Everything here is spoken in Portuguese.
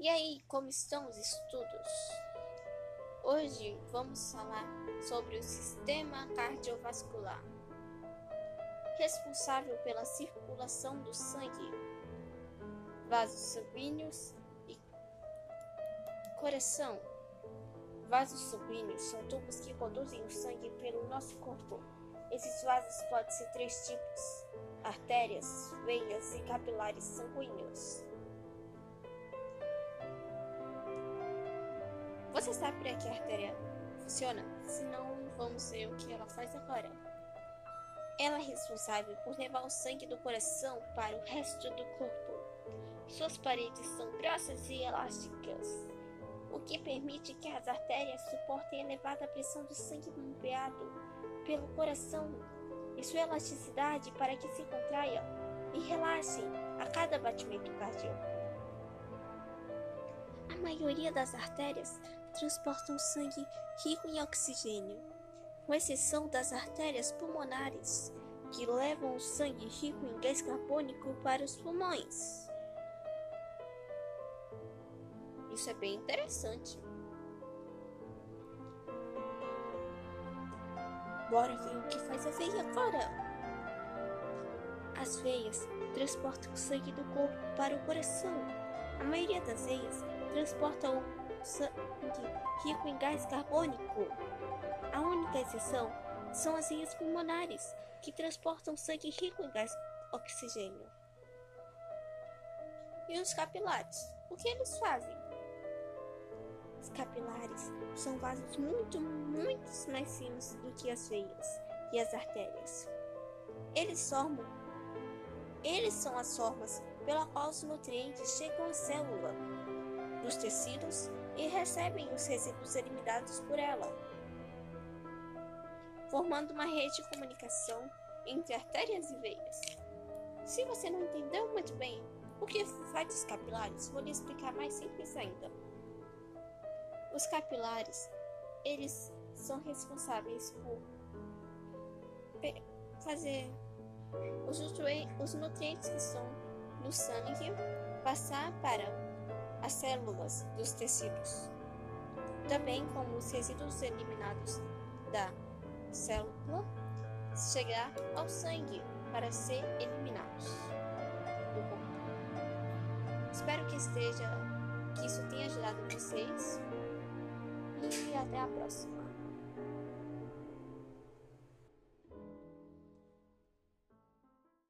E aí, como estão os estudos? Hoje vamos falar sobre o sistema cardiovascular, responsável pela circulação do sangue, vasos sanguíneos e coração. Vasos sanguíneos são tubos que conduzem o sangue pelo nosso corpo. Esses vasos podem ser três tipos: artérias, veias e capilares sanguíneos. Você sabe para que a artéria funciona? Se não, vamos ver o que ela faz agora. Ela é responsável por levar o sangue do coração para o resto do corpo. Suas paredes são grossas e elásticas, o que permite que as artérias suportem a elevada pressão do sangue bombeado pelo coração e sua elasticidade para que se contraiam e relaxem a cada batimento cardíaco. A maioria das artérias transportam sangue rico em oxigênio, com exceção das artérias pulmonares, que levam o sangue rico em gás carbônico para os pulmões. Isso é bem interessante. Bora ver o que faz a veia agora. As veias transportam o sangue do corpo para o coração. A maioria das veias transporta o sangue rico em gás carbônico. A única exceção são as veias pulmonares, que transportam sangue rico em gás oxigênio. E os capilares? O que eles fazem? Os capilares são vasos muito, muito mais finos do que as veias e as artérias. Eles formam, eles são as formas pela qual os nutrientes chegam à célula dos tecidos e recebem os resíduos eliminados por ela, formando uma rede de comunicação entre artérias e veias. Se você não entendeu muito bem o que faz os capilares, vou lhe explicar mais simples ainda. Os capilares, eles são responsáveis por fazer os, nutrientes que estão no sangue passar para as células dos tecidos, também como os resíduos eliminados da célula chegar ao sangue para ser eliminados do corpo. Espero que esteja que isso tenha ajudado vocês e até a próxima.